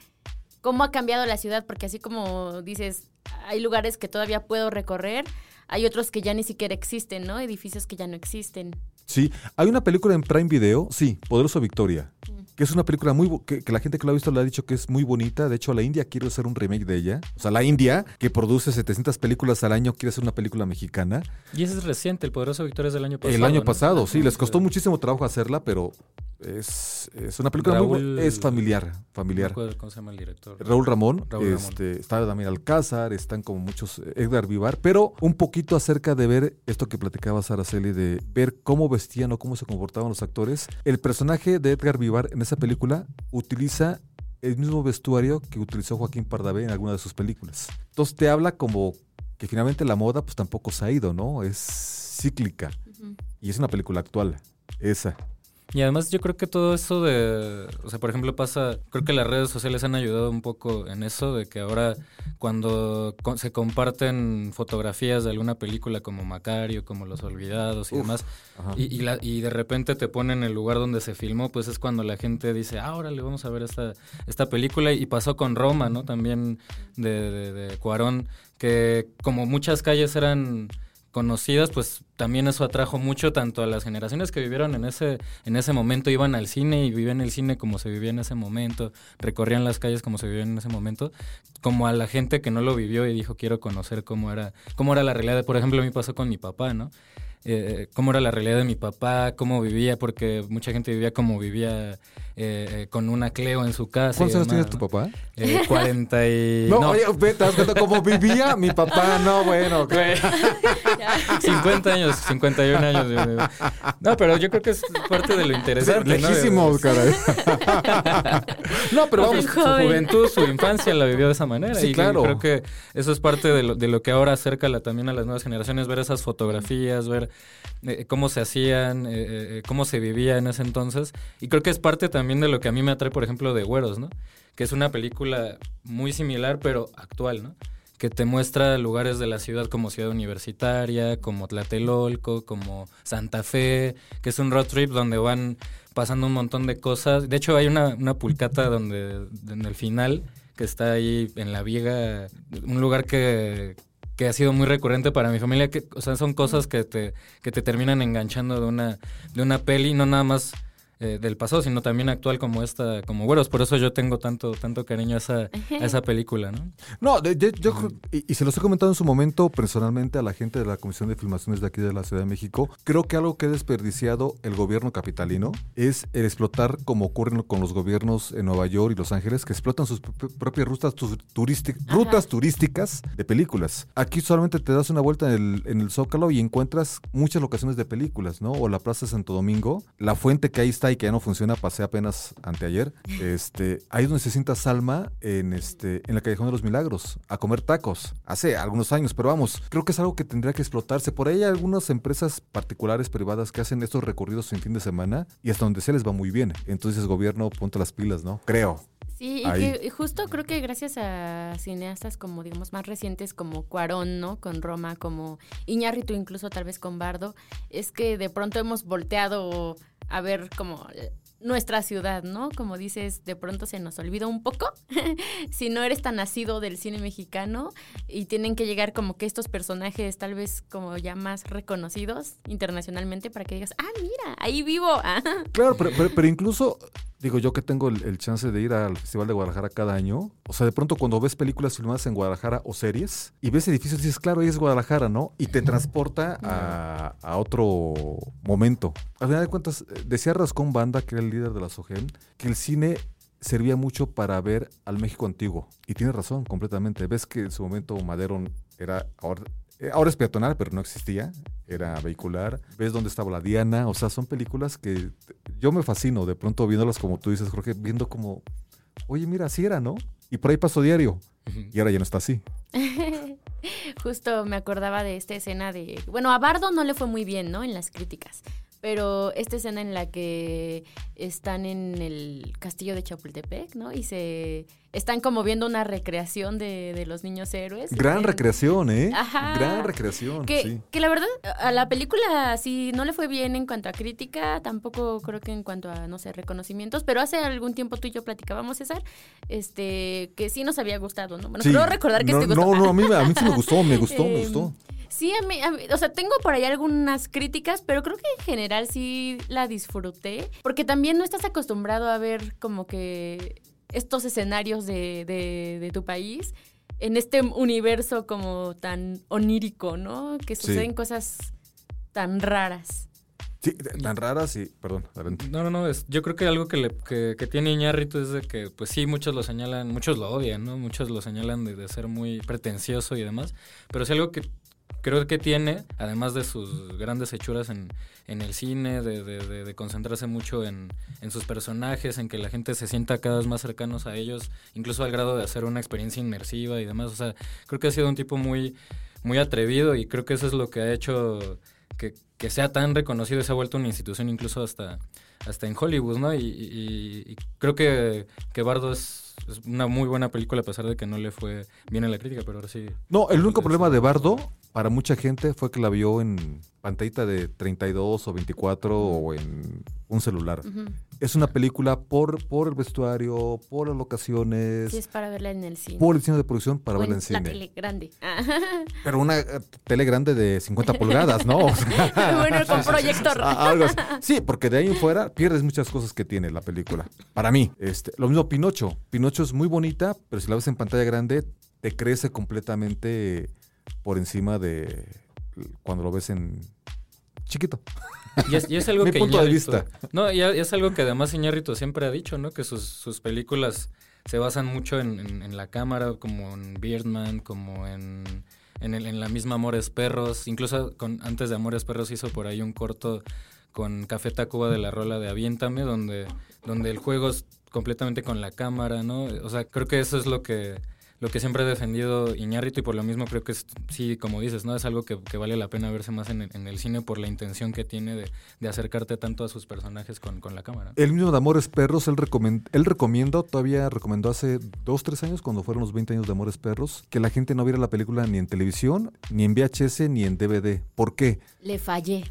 Cómo ha cambiado la ciudad, porque así como dices, hay lugares que todavía puedo recorrer, hay otros que ya ni siquiera existen, ¿no? Edificios que ya no existen. Sí, hay una película en Prime Video, sí, Poderoso Victoria, que es una película muy que, que la gente que lo ha visto le ha dicho que es muy bonita. De hecho, la India quiere hacer un remake de ella. O sea, la India, que produce 700 películas al año, quiere hacer una película mexicana. Y ese es reciente, el Poderoso Victoria es del año pasado. El año ¿no? pasado, sí, les costó muchísimo trabajo hacerla, pero es, es una película muy Raúl- bu- es familiar, familiar. acuerdo cómo se llama el director. Raúl Ramón, Raúl Ramón. este, está también Alcázar, están como muchos, eh, Edgar Vivar, pero un poquito acerca de ver esto que platicabas, Araceli, de ver cómo vestían o cómo se comportaban los actores. El personaje de Edgar Vivar en esa película utiliza el mismo vestuario que utilizó Joaquín Pardavé en alguna de sus películas. Entonces te habla como que finalmente la moda pues tampoco se ha ido, ¿no? Es cíclica y es una película actual, esa. Y además yo creo que todo eso de, o sea, por ejemplo pasa, creo que las redes sociales han ayudado un poco en eso, de que ahora cuando se comparten fotografías de alguna película como Macario, como Los Olvidados y Uf, demás, y, y, la- y de repente te ponen el lugar donde se filmó, pues es cuando la gente dice, ah, órale, vamos a ver esta, esta película. Y pasó con Roma, ¿no? También de, de, de Cuarón, que como muchas calles eran conocidas, pues también eso atrajo mucho tanto a las generaciones que vivieron en ese, en ese momento, iban al cine y vivían el cine como se vivía en ese momento, recorrían las calles como se vivía en ese momento, como a la gente que no lo vivió y dijo quiero conocer cómo era, cómo era la realidad. Por ejemplo, a mí pasó con mi papá, ¿no? Eh, cómo era la realidad de mi papá, cómo vivía, porque mucha gente vivía como vivía eh, eh, con una Cleo en su casa. ¿Cuántos años tiene tu papá? Eh, 40 y... No, oye, ve, te das cuenta cómo vivía mi papá. No, bueno. Güey. [LAUGHS] 50 años, 51 años. No, pero yo creo que es parte de lo interesante. ¿no? Lejísimo, De- caray. [LAUGHS] no, pero Su, vamos. su juventud, su infancia la vivió de esa manera. Sí, y claro. creo que eso es parte de lo, de lo que ahora acerca la- también a las nuevas generaciones, ver esas fotografías, ver eh, cómo se hacían, eh, eh, cómo se vivía en ese entonces. Y creo que es parte también de lo que a mí me atrae, por ejemplo, de Güeros, ¿no? Que es una película muy similar, pero actual, ¿no? que te muestra lugares de la ciudad como Ciudad Universitaria, como Tlatelolco, como Santa Fe, que es un road trip donde van pasando un montón de cosas. De hecho, hay una, una pulcata donde, en el final, que está ahí en La Viega, un lugar que, que ha sido muy recurrente para mi familia, que, o sea, son cosas que te, que te terminan enganchando de una, de una peli, no nada más eh, del pasado, sino también actual como esta, como Güeros. Por eso yo tengo tanto, tanto cariño a esa, a esa película, ¿no? No, de- de- yo, creo- y, y se los he comentado en su momento personalmente a la gente de la Comisión de Filmaciones de aquí de la Ciudad de México. Creo que algo que ha desperdiciado el gobierno capitalino es el explotar, como ocurre con los gobiernos en Nueva York y Los Ángeles, que explotan sus pr- propias rutas, tu- turístic- rutas turísticas de películas. Aquí solamente te das una vuelta en el, en el Zócalo y encuentras muchas locaciones de películas, ¿no? O la Plaza de Santo Domingo, la fuente que ahí está y que ya no funciona, pasé apenas anteayer. Este, ahí es donde se sienta Salma en este, en la Callejón de los Milagros, a comer tacos. Hace algunos años, pero vamos, creo que es algo que tendría que explotarse. Por ahí hay algunas empresas particulares, privadas, que hacen estos recorridos en fin de semana y hasta donde se les va muy bien. Entonces, gobierno, ponte las pilas, ¿no? Creo. Sí, y que justo creo que gracias a cineastas como digamos más recientes como Cuarón, ¿no? Con Roma, como Iñárritu incluso tal vez con Bardo, es que de pronto hemos volteado a ver como nuestra ciudad, ¿no? Como dices, de pronto se nos olvida un poco [LAUGHS] si no eres tan nacido del cine mexicano y tienen que llegar como que estos personajes tal vez como ya más reconocidos internacionalmente para que digas, ah, mira, ahí vivo. [LAUGHS] Claro, pero, pero, pero incluso, digo yo que tengo el, el chance de ir al Festival de Guadalajara cada año, o sea, de pronto cuando ves películas filmadas en Guadalajara o series y ves edificios, dices, claro, ahí es Guadalajara, ¿no? Y te transporta a, a otro momento. Al final de cuentas, eh, decía Rascón Banda, que era el líder de la SOGEN, que el cine servía mucho para ver al México antiguo. Y tiene razón, completamente. Ves que en su momento Madero era... Ahora, ahora es peatonal, pero no existía. Era vehicular. Ves dónde estaba la Diana. O sea, son películas que yo me fascino de pronto viéndolas como tú dices, Jorge, viendo como, oye, mira, así era, ¿no? Y por ahí paso diario. Y ahora ya no está así. [LAUGHS] Justo me acordaba de esta escena de. Bueno, a Bardo no le fue muy bien, ¿no? En las críticas. Pero esta escena en la que están en el castillo de Chapultepec, ¿no? Y se. Están como viendo una recreación de, de los niños héroes. Gran recreación, ¿eh? Ajá. Gran recreación, Que, sí. que la verdad, a la película sí no le fue bien en cuanto a crítica, tampoco creo que en cuanto a, no sé, reconocimientos, pero hace algún tiempo tú y yo platicábamos, César, este, que sí nos había gustado, ¿no? Bueno, Sí. creo recordar que no, te gustó. No, no, a mí, a mí sí me [LAUGHS] gustó, me gustó, me Em, gustó. Sí, a mí, a mí- o sea, tengo por ahí algunas críticas, pero creo que en general sí la disfruté, porque también no estás acostumbrado a ver como que estos escenarios de, de- de tu país en este universo como tan onírico, ¿no? Que Sí. suceden cosas tan raras. Sí, tan raras y, perdón, adelante. No, no, no. Es, yo creo que algo que, le, que, que tiene Iñárritu es de que, pues sí, muchos lo señalan, muchos lo odian, ¿no? Muchos lo señalan de, de ser muy pretencioso y demás. Pero sí algo que creo que tiene, además de sus grandes hechuras en, en el cine, de, de- de- de concentrarse mucho en, en sus personajes, en que la gente se sienta cada vez más cercanos a ellos, incluso al grado de hacer una experiencia inmersiva y demás. O sea, creo que ha sido un tipo muy, muy atrevido y creo que eso es lo que ha hecho que, que sea tan reconocido y se ha vuelto una institución incluso hasta, hasta en Hollywood, ¿no? Y, y- y creo que, que Bardo es, es una muy buena película a pesar de que no le fue bien en la crítica, pero ahora sí. No, el único problema de Bardo para mucha gente fue que la vio en pantallita de 32 o 24 o en un celular. Es una película por, por el vestuario, por las locaciones, Sí, es para verla en el cine. por el diseño de producción para O verla en cine. tele grande. [LAUGHS] Ah. Pero una eh, tele grande de 50 pulgadas, ¿no? O sea, [LAUGHS] bueno, con [LAUGHS] proyector. Algo así. Sí, porque de ahí en fuera pierdes muchas cosas que tiene la película. Para mí, este, lo mismo Pinocho. Pinocho es muy bonita, pero si la ves en pantalla grande, te crece completamente por encima de cuando lo ves en chiquito. Y es, y es algo [LAUGHS] Mi que punto de Iñárritu- vista. No, y y es algo que además Iñárritu siempre ha dicho, ¿no? Que sus, sus películas se basan mucho en, en- en la cámara, como en Birdman, como en, en, el- en la misma Amores Perros. Incluso con, antes de Amores Perros hizo por ahí un corto con Café Tacuba de la rola de Aviéntame, donde, donde el juego es completamente con la cámara, ¿no? O sea, creo que eso es lo que lo que siempre ha defendido Iñárritu y por lo mismo creo que es, sí, como dices, ¿no? Es algo que, que vale la pena verse más en, el- en el cine por la intención que tiene de, de acercarte tanto a sus personajes con, con la cámara. El mismo de Amores Perros, él, recomen- él recomienda, todavía recomendó hace dos, tres años, cuando fueron los 20 años de Amores Perros, que la gente no viera la película ni en televisión, ni en VHS, ni en DVD. ¿Por qué? Le fallé.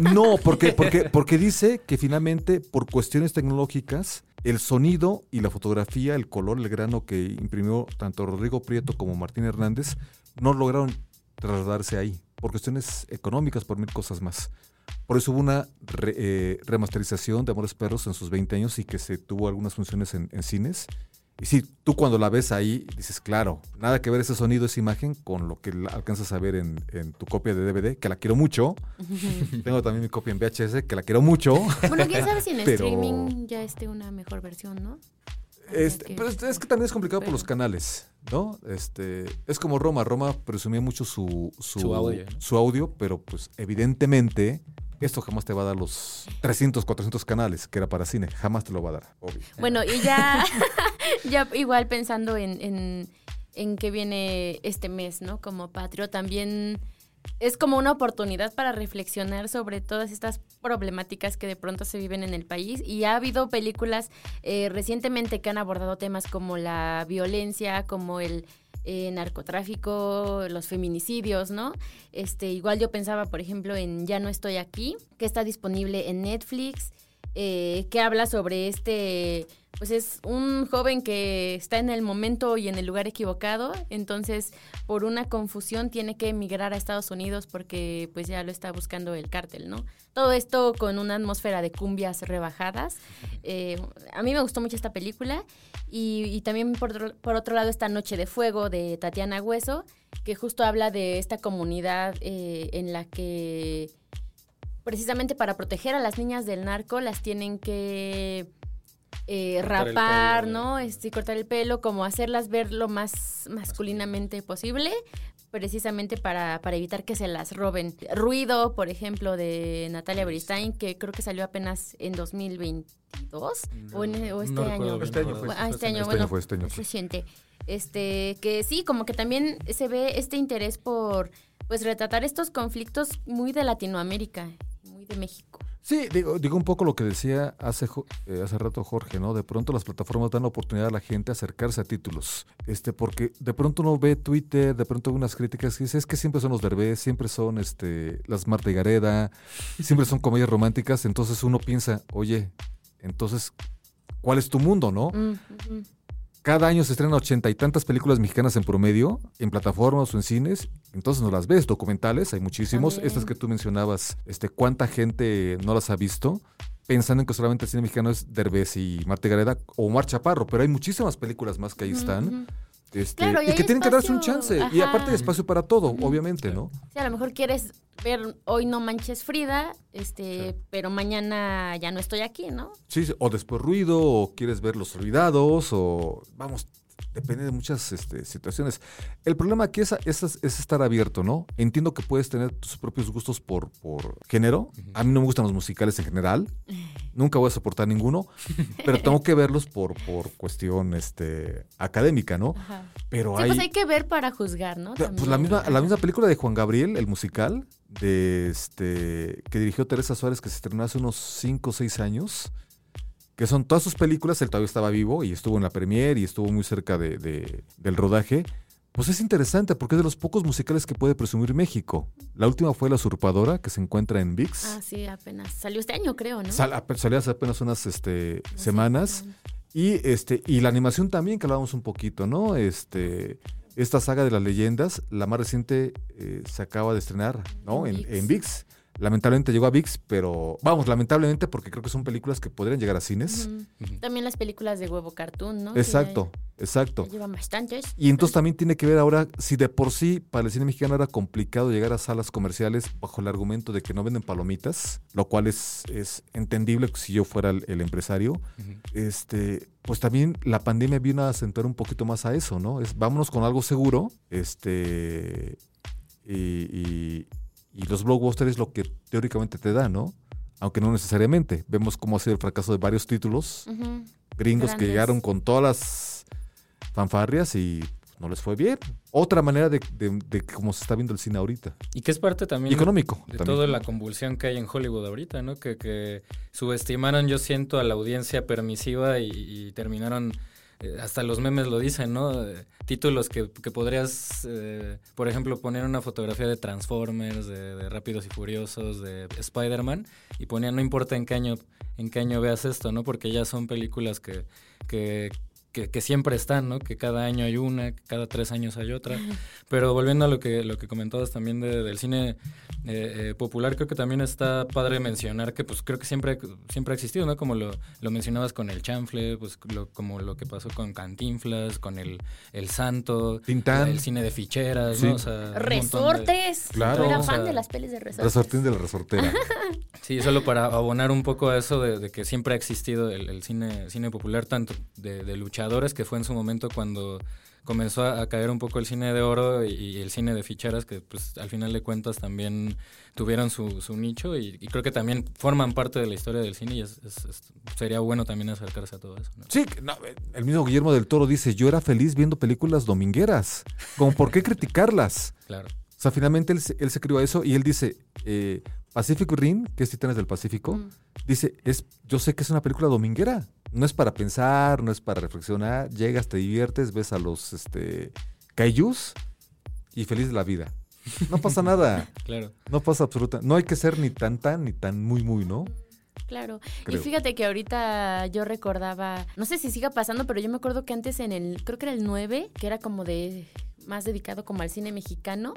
No, porque, porque, porque dice que finalmente, por cuestiones tecnológicas, el sonido y la fotografía, el color, el grano que imprimió tanto Rodrigo Prieto como Martín Hernández, no lograron trasladarse ahí, por cuestiones económicas, por mil cosas más. Por eso hubo una eh, remasterización de Amores Perros en sus 20 años y que se tuvo algunas funciones en cines. Y sí, tú cuando la ves ahí dices, claro, nada que ver ese sonido, esa imagen con lo que alcanzas a ver en, en tu copia de DVD, que la quiero mucho. [LAUGHS] Tengo también mi copia en VHS, que la quiero mucho. Bueno, quién sabe si en Pero- streaming ya esté una mejor versión, ¿no? Este, que- pero es, es que también es complicado por los canales, ¿no? Este, es como Roma. Roma presumía mucho su, su, Su audio, ¿no? su audio, pero pues evidentemente esto jamás te va a dar los 300, 400 canales que era para cine. Jamás te lo va a dar, obvio. Bueno, y ya, [LAUGHS] ya igual pensando en, en, en que viene este mes, ¿no? Como patrio, también es como una oportunidad para reflexionar sobre todas estas problemáticas que de pronto se viven en el país. Y ha habido películas eh, recientemente que han abordado temas como la violencia, como el eh, narcotráfico, los feminicidios, ¿no? Este, igual yo pensaba, por ejemplo, en Ya no estoy aquí, que está disponible en Netflix, eh, que habla sobre este, pues es un joven que está en el momento y en el lugar equivocado, entonces por una confusión tiene que emigrar a Estados Unidos porque pues ya lo está buscando el cártel, ¿no? Todo esto con una atmósfera de cumbias rebajadas. Eh, a mí me gustó mucho esta película y, también por otro, por otro lado esta Noche de Fuego de Tatiana Hueso, que justo habla de esta comunidad eh, en la que precisamente para proteger a las niñas del narco las tienen que eh, rapar, pelo, ¿no? Este, cortar el pelo, como hacerlas ver lo más masculinamente posible, precisamente para, para evitar que se las roben. Ruido, por ejemplo, de Natalia Beristain, que creo que salió apenas en 2022 o, en- o este No año. bien, Este año la fue. Ah, este año, Este bueno, año fue, este año fue. reciente. Este, que sí, como que también se ve este interés por, pues, retratar estos conflictos muy de Latinoamérica, de México. Sí, digo, digo un poco lo que decía hace, eh, hace rato Jorge, ¿no? De pronto las plataformas dan la oportunidad a la gente a acercarse a títulos. Este, porque de pronto uno ve Twitter, de pronto unas críticas y dice, es que siempre son los derbés, siempre son este, las Marta y Gareda, siempre son comedias románticas. Entonces uno piensa, oye, entonces, ¿cuál es tu mundo, no? Mm. Cada año se estrenan ochenta y tantas películas mexicanas en promedio, en plataformas o en cines. Entonces no las ves. Documentales, hay muchísimos. También. Estas que tú mencionabas, este, ¿cuánta gente no las ha visto? Pensando en que solamente el cine mexicano es Derbez y Marta Gareda o Omar Chaparro, pero hay muchísimas películas más que ahí están. ujú. Este, Claro, y que tienen que darse un chance. Y aparte hay espacio para todo, obviamente, ¿no? Sí, a lo mejor quieres ver Hoy no manches Frida, este, pero mañana ya no estoy aquí, ¿no? Sí, sí, o después ruido, o quieres ver los olvidados, o vamos, depende de muchas este, situaciones. El problema aquí es, es, es estar abierto, ¿no? Entiendo que puedes tener tus propios gustos por, por género. A mí no me gustan los musicales en general. [LAUGHS] Nunca voy a soportar ninguno, pero tengo que verlos por, por cuestión este, académica, ¿no? Ajá. Pero Sí, hay... pues hay que ver para juzgar, ¿no? Pues la misma, la misma película de Juan Gabriel, el musical, de este que dirigió Teresa Suárez, que se estrenó hace unos 5 o 6 años, que son todas sus películas, él todavía estaba vivo y estuvo en la premiere y estuvo muy cerca de, de- del rodaje, Pues es interesante porque es de los pocos musicales que puede presumir México. La última fue La Usurpadora, que se encuentra en VIX. Ah, sí, apenas. Salió este año, creo, ¿no? Sal- salió hace apenas unas este, No semanas. Y este, y la animación también, que hablábamos un poquito, ¿no? Este, esta saga de las leyendas, la más reciente eh, se acaba de estrenar, ¿no? En En, ViX. en VIX. Lamentablemente llegó a VIX, pero vamos, lamentablemente porque creo que son películas que podrían llegar a cines. También las películas de huevo cartoon, ¿no? Exacto, ya- exacto. ya llevan bastantes. Y entonces también tiene que ver ahora si de por sí para el cine mexicano era complicado llegar a salas comerciales bajo el argumento de que no venden palomitas, lo cual es, es entendible si yo fuera el, el empresario. Este, pues también la pandemia vino a acentuar un poquito más a eso, ¿no? Es vámonos con algo seguro, este, y, y- y los blockbusters es lo que teóricamente te da, ¿no? Aunque no necesariamente. Vemos cómo ha sido el fracaso de varios títulos gringos que llegaron con todas las fanfarrias y no les fue bien. Otra manera de, de- de cómo se está viendo el cine ahorita. Y que es parte también Y económico. de también. toda la convulsión que hay en Hollywood ahorita, ¿no? Que, que subestimaron, yo siento, a la audiencia permisiva y, y terminaron, eh, hasta los memes lo dicen, ¿no? Eh, títulos que, que podrías, eh, por ejemplo, poner una fotografía de Transformers, de, de Rápidos y Furiosos, de Spider-Man, y ponían, no importa en qué año, en qué año veas esto, ¿no? Porque ya son películas que, que, que, que siempre están, ¿no? Que cada año hay una, que cada tres años hay otra. Pero volviendo a lo que, lo que comentabas también de- del cine eh, eh, popular, creo que también está padre mencionar que pues creo que siempre, siempre ha existido, ¿no? Como lo, lo mencionabas con el chanfle, pues lo- como lo que pasó con Cantinflas, con el, el Santo, Tintán. el cine de ficheras, Sí. ¿no? O sea, montón de- Resortes. Claro. Yo era O fan sea, de las pelis de resortes. Resortín de la resortera. [LAUGHS] Sí, solo para abonar un poco a eso de, de que siempre ha existido el, el cine, cine popular, tanto de, de que fue en su momento cuando comenzó a, a caer un poco el cine de oro y, y el cine de ficheras, que pues al final de cuentas también tuvieron su, su nicho y, y creo que también forman parte de la historia del cine y es- es- es- sería bueno también acercarse a todo eso. ¿no? Sí, no, el mismo Guillermo del Toro dice, yo era feliz viendo películas domingueras. Como, ¿por qué criticarlas? Claro. O sea, finalmente él, se- él se crió a eso y él dice, eh, Pacific Rim, que es Titanes del Pacífico, Mm. dice, es, yo sé que es una película dominguera. No es para pensar, no es para reflexionar. Llegas, te diviertes, ves a los este, kaijus y feliz de la vida. No pasa [LAUGHS] nada. Claro. No pasa absoluta. No hay que ser ni tan tan ni tan muy muy, ¿no? Claro. Creo. Y fíjate que ahorita yo recordaba, no sé si siga pasando, pero yo me acuerdo que antes en el, creo que era el 9, que era como de más dedicado como al cine mexicano.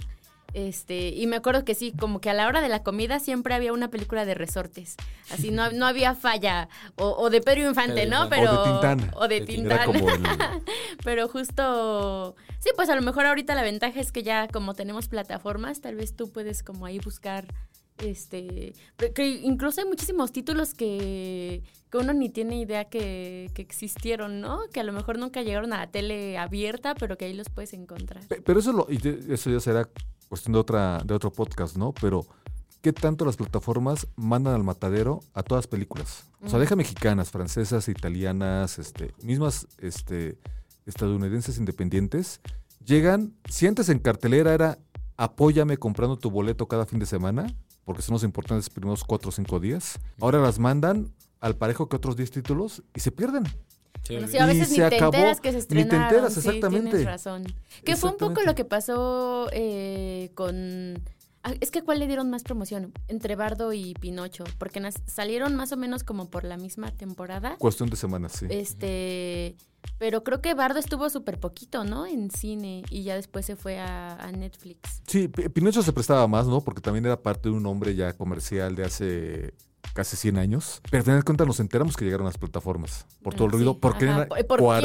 Este, y me acuerdo que sí, como que a la hora de la comida siempre había una película de resortes. Así no, no había falla. O, o de Pedro Infante, Pedro ¿no? Pero, O de Tintán. O de De Tintán. Era como el, [LAUGHS] Pero justo, sí, pues a lo mejor ahorita la ventaja es que ya como tenemos plataformas, tal vez tú puedes como ahí buscar, este, incluso hay muchísimos títulos que, que uno ni tiene idea que, que existieron, ¿no? Que a lo mejor nunca llegaron a la tele abierta, pero que ahí los puedes encontrar. Pe- Pero eso, lo, eso ya será cuestión de, otra, de otro podcast, ¿no? Pero, ¿qué tanto las plataformas mandan al matadero a todas películas? O sea, Mm. deja mexicanas, francesas, italianas, este, mismas este, estadounidenses independientes. Llegan, si antes en cartelera era apóyame comprando tu boleto cada fin de semana, porque son los importantes primeros cuatro o cinco días. Ahora las mandan al parejo que otros 10 títulos y se pierden. Sí, Bueno, olvidé. sí, a Y veces ni te acabó, enteras que se ni te estrenaron. enteras, sí, exactamente. tienes razón. Que fue un poco lo que pasó eh, con... ah, Es que ¿cuál le dieron más promoción? Entre Bardo y Pinocho, porque nas- salieron más o menos como por la misma temporada. Cuestión de semanas, sí. Este, pero creo que Bardo estuvo súper poquito, ¿no? En cine y ya después se fue a, a Netflix. Sí, Pinocho se prestaba más, ¿no? Porque también era parte de un hombre ya comercial de hace casi 100 años. Pero al final de cuentas nos enteramos que llegaron las plataformas por todo el Ah, ruido. sí, Porque ajá, eran por- por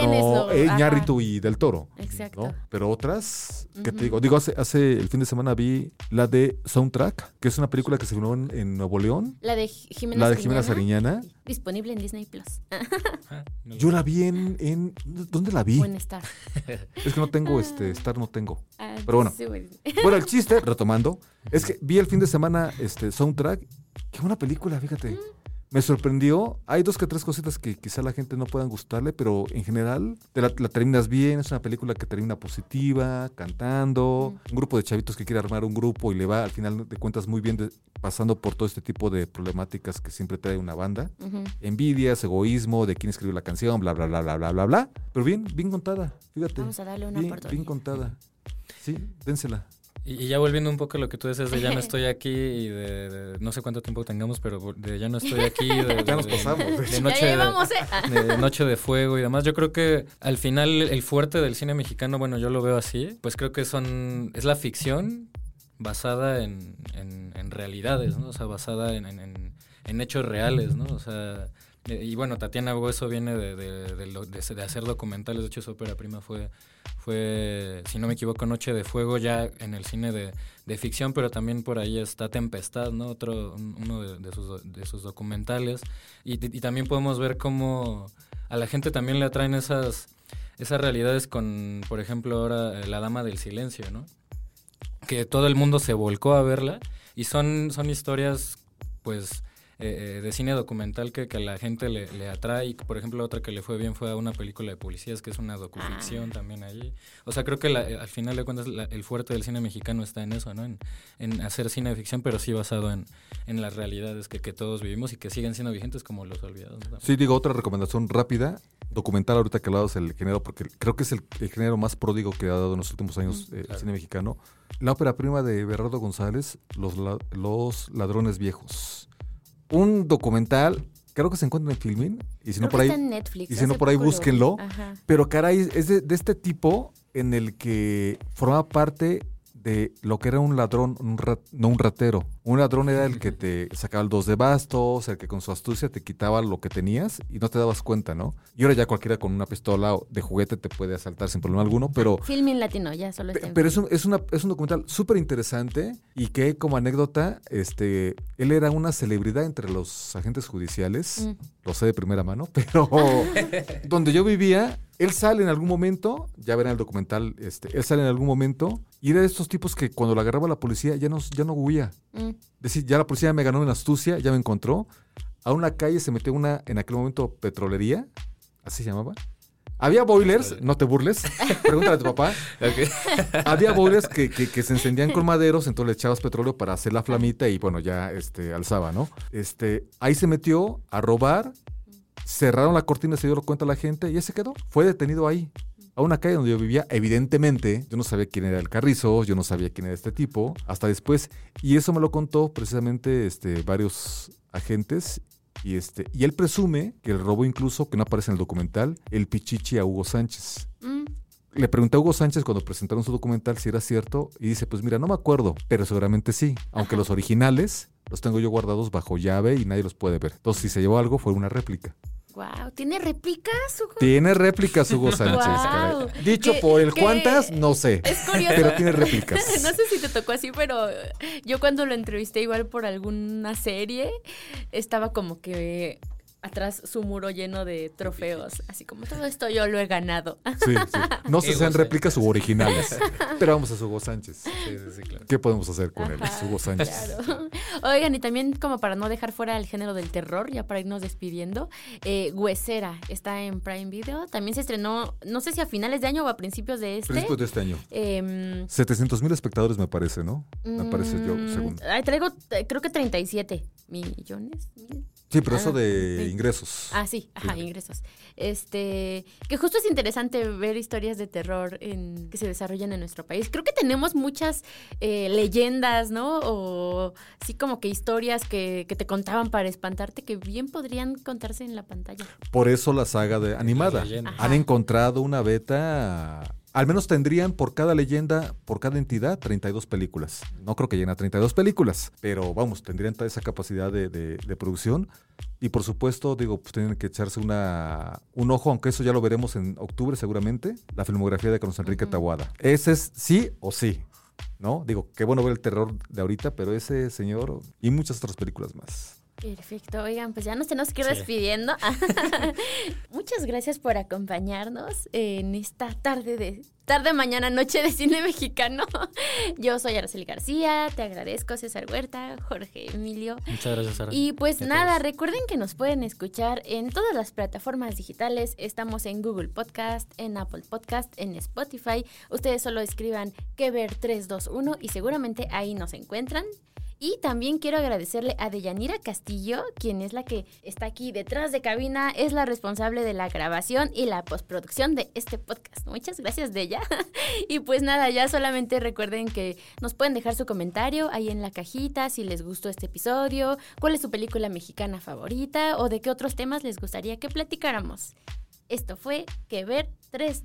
eh, ajá. Iñárritu y Del Toro. Exacto. ¿no? Pero otras, ¿qué te digo? Digo, hace, hace el fin de semana vi la de Soundtrack, que es una película que se filmó en, en Nuevo León. La de Jimena La de Jimena Sariñana. Disponible en Disney Plus. Ah. Yo la vi en, en- ¿Dónde la vi? Buen estar. Es que no tengo, este, Star no tengo. Ah, Pero bueno. sí, güey. Bueno, el [LAUGHS] chiste, retomando, es que vi el fin de semana este soundtrack. Qué buena película, fíjate. Me sorprendió. Hay dos que tres cositas que quizá la gente no puedan gustarle, pero en general te la, la terminas bien. Es una película que termina positiva, cantando. Un grupo de chavitos que quiere armar un grupo y le va al final de cuentas muy bien de- pasando por todo este tipo de problemáticas que siempre trae una banda. Envidias, egoísmo, de quién escribió la canción, bla, bla, bla, bla, bla, bla, bla. Pero bien, bien contada, fíjate. Vamos a darle una bien, oportunidad. bien contada. Sí, dénsela. Y, ya volviendo un poco a lo que tú decías de ya no estoy [LAUGHS] aquí y de, no sé cuánto tiempo tengamos, pero de ya no estoy [LAUGHS] aquí. De, ya nos pasamos. De, noche, ¿eh? [LAUGHS] de, Noche de Fuego y demás. Yo creo que al final el fuerte del cine mexicano, bueno, yo lo veo así, pues creo que son es la ficción basada en, en, realidades, ¿no? O sea, basada en, en hechos reales, ¿no? O sea, y bueno, Tatiana Hueso viene de, hacer documentales, de hecho su ópera prima fue, si no me equivoco, Noche de Fuego ya en el cine de, ficción, pero también por ahí está Tempestad, ¿no? Otro, uno de, sus, de sus documentales. Y, también podemos ver cómo a la gente también le atraen esas, esas realidades con, por ejemplo, ahora eh, La Dama del Silencio, ¿no? Que todo el mundo se volcó a verla y son, son historias, pues eh, eh, de cine documental que, que a la gente le, le, atrae. Por ejemplo, otra que le fue bien fue a una película de policías, que es una docuficción ah. también allí. O sea, creo que eh, al final de cuentas el fuerte del cine mexicano está en eso, ¿no? En, en hacer cine de ficción, pero sí basado en, en las realidades que, que, todos vivimos y que siguen siendo vigentes como los olvidados. Sí, digo, otra recomendación rápida. Documental ahorita que hablabas el género, porque creo que es el, género más pródigo que ha dado en los últimos años el cine mexicano. La ópera prima de Bernardo González, Los, los Ladrones Viejos un documental, creo que se encuentra en Filmin, y si no por ahí, y si no por ahí búsquenlo, pero caray, es de, de, este tipo en el que formaba parte de lo que era un ladrón, no un ratero. Un ladrón era el que te sacaba el dos de bastos, el que con su astucia te quitaba lo que tenías y no te dabas cuenta, ¿no? Y ahora ya cualquiera con una pistola de juguete te puede asaltar sin problema alguno, pero... Filming latino, ya solo está Pero es un, es, una, es un documental súper interesante y que como anécdota, este, él era una celebridad entre los agentes judiciales, mm. lo sé de primera mano, [LAUGHS] pero [LAUGHS] donde yo vivía, él sale en algún momento, ya verán el documental, este, él sale en algún momento y era de estos tipos que cuando lo agarraba la policía ya no, ya no huía. Mm. Decir, ya la policía me ganó en astucia, ya me encontró. A una calle se metió una, en aquel momento, petrolería, así se llamaba. Había boilers, no te burles, [LAUGHS] pregúntale a tu papá. Había boilers que, que, se encendían con maderos, entonces le echabas petróleo para hacer la flamita y bueno, ya este, alzaba, ¿no? Este, ahí se metió a robar cerraron la cortina, se dio cuenta la gente y ese se quedó. Fue detenido ahí, a una calle donde yo vivía. Evidentemente, yo no sabía quién era el carrizo, yo no sabía quién era este tipo, hasta después. Y eso me lo contó precisamente este, varios agentes. Y, este, y él presume que el robo incluso, que no aparece en el documental, el pichichi a Hugo Sánchez. Mm. Le pregunté a Hugo Sánchez cuando presentaron su documental si era cierto y dice, pues mira, no me acuerdo, pero seguramente sí, aunque los originales los tengo yo guardados bajo llave y nadie los puede ver. Entonces, si se llevó algo, fue una réplica. Wow, ¿tiene réplicas, Hugo? Tiene réplicas, Hugo [LAUGHS] Sánchez. Dicho por el cuántas, no sé. Es curioso. Pero tiene réplicas. [LAUGHS] no sé si te tocó así, pero yo cuando lo entrevisté igual por alguna serie, estaba como que atrás su muro lleno de trofeos, así como todo esto yo lo he ganado. Sí, sí. No sé si sean réplicas u originales, [LAUGHS] pero vamos a Hugo Sánchez. Sí, sí, claro. ¿Qué podemos hacer con él, Hugo Sánchez? [LAUGHS] Oigan, y también como para no dejar fuera el género del terror, ya para irnos despidiendo, eh, Huesera está en Prime Video, también se estrenó, no sé si a finales de año o a principios de este. Principios de este año. Eh, em, 700 mil espectadores me parece, ¿no? Me parece yo, mm, según. traigo, eh, creo que 37 millones. Sí, pero eso de ingresos. Ah, sí, ajá, ingresos. Este, que justo es interesante ver historias de terror en, que se desarrollan en nuestro país. Creo que tenemos muchas eh, leyendas, ¿no? O sí, como que historias que, que, te contaban para espantarte que bien podrían contarse en la pantalla. Por eso la saga de animada. Han encontrado una beta al menos tendrían por cada leyenda, por cada entidad, 32 películas. No creo que lleguen a 32 películas, pero vamos, tendrían toda esa capacidad de, producción. Y por supuesto, digo, pues tienen que echarse una, un ojo, aunque eso ya lo veremos en octubre seguramente, la filmografía de Carlos Enrique Tahuada. Ese es sí o sí. ¿No? Digo, qué bueno ver el terror de ahorita, pero ese señor y muchas otras películas más. Perfecto, oigan, pues ya nos tenemos que ir despidiendo. [LAUGHS] [LAUGHS] Muchas gracias por acompañarnos en esta tarde de tarde, mañana, noche de cine mexicano. [LAUGHS] Yo soy Araceli García, te agradezco César Huerta, Jorge Emilio. Muchas gracias, Sara. Y pues nada, recuerden que nos pueden escuchar en todas las plataformas digitales. Estamos en Google Podcast, en Apple Podcast, en Spotify. Ustedes solo escriban que ver 321 y seguramente ahí nos encuentran. Y también quiero agradecerle a Deyanira Castillo, quien es la que está aquí detrás de cabina, es la responsable de la grabación y la postproducción de este podcast. Muchas gracias, Deya. [LAUGHS] y pues nada, ya solamente recuerden que nos pueden dejar su comentario ahí en la cajita si les gustó este episodio, cuál es su película mexicana favorita o de qué otros temas les gustaría que platicáramos. Esto fue Que Ver 3,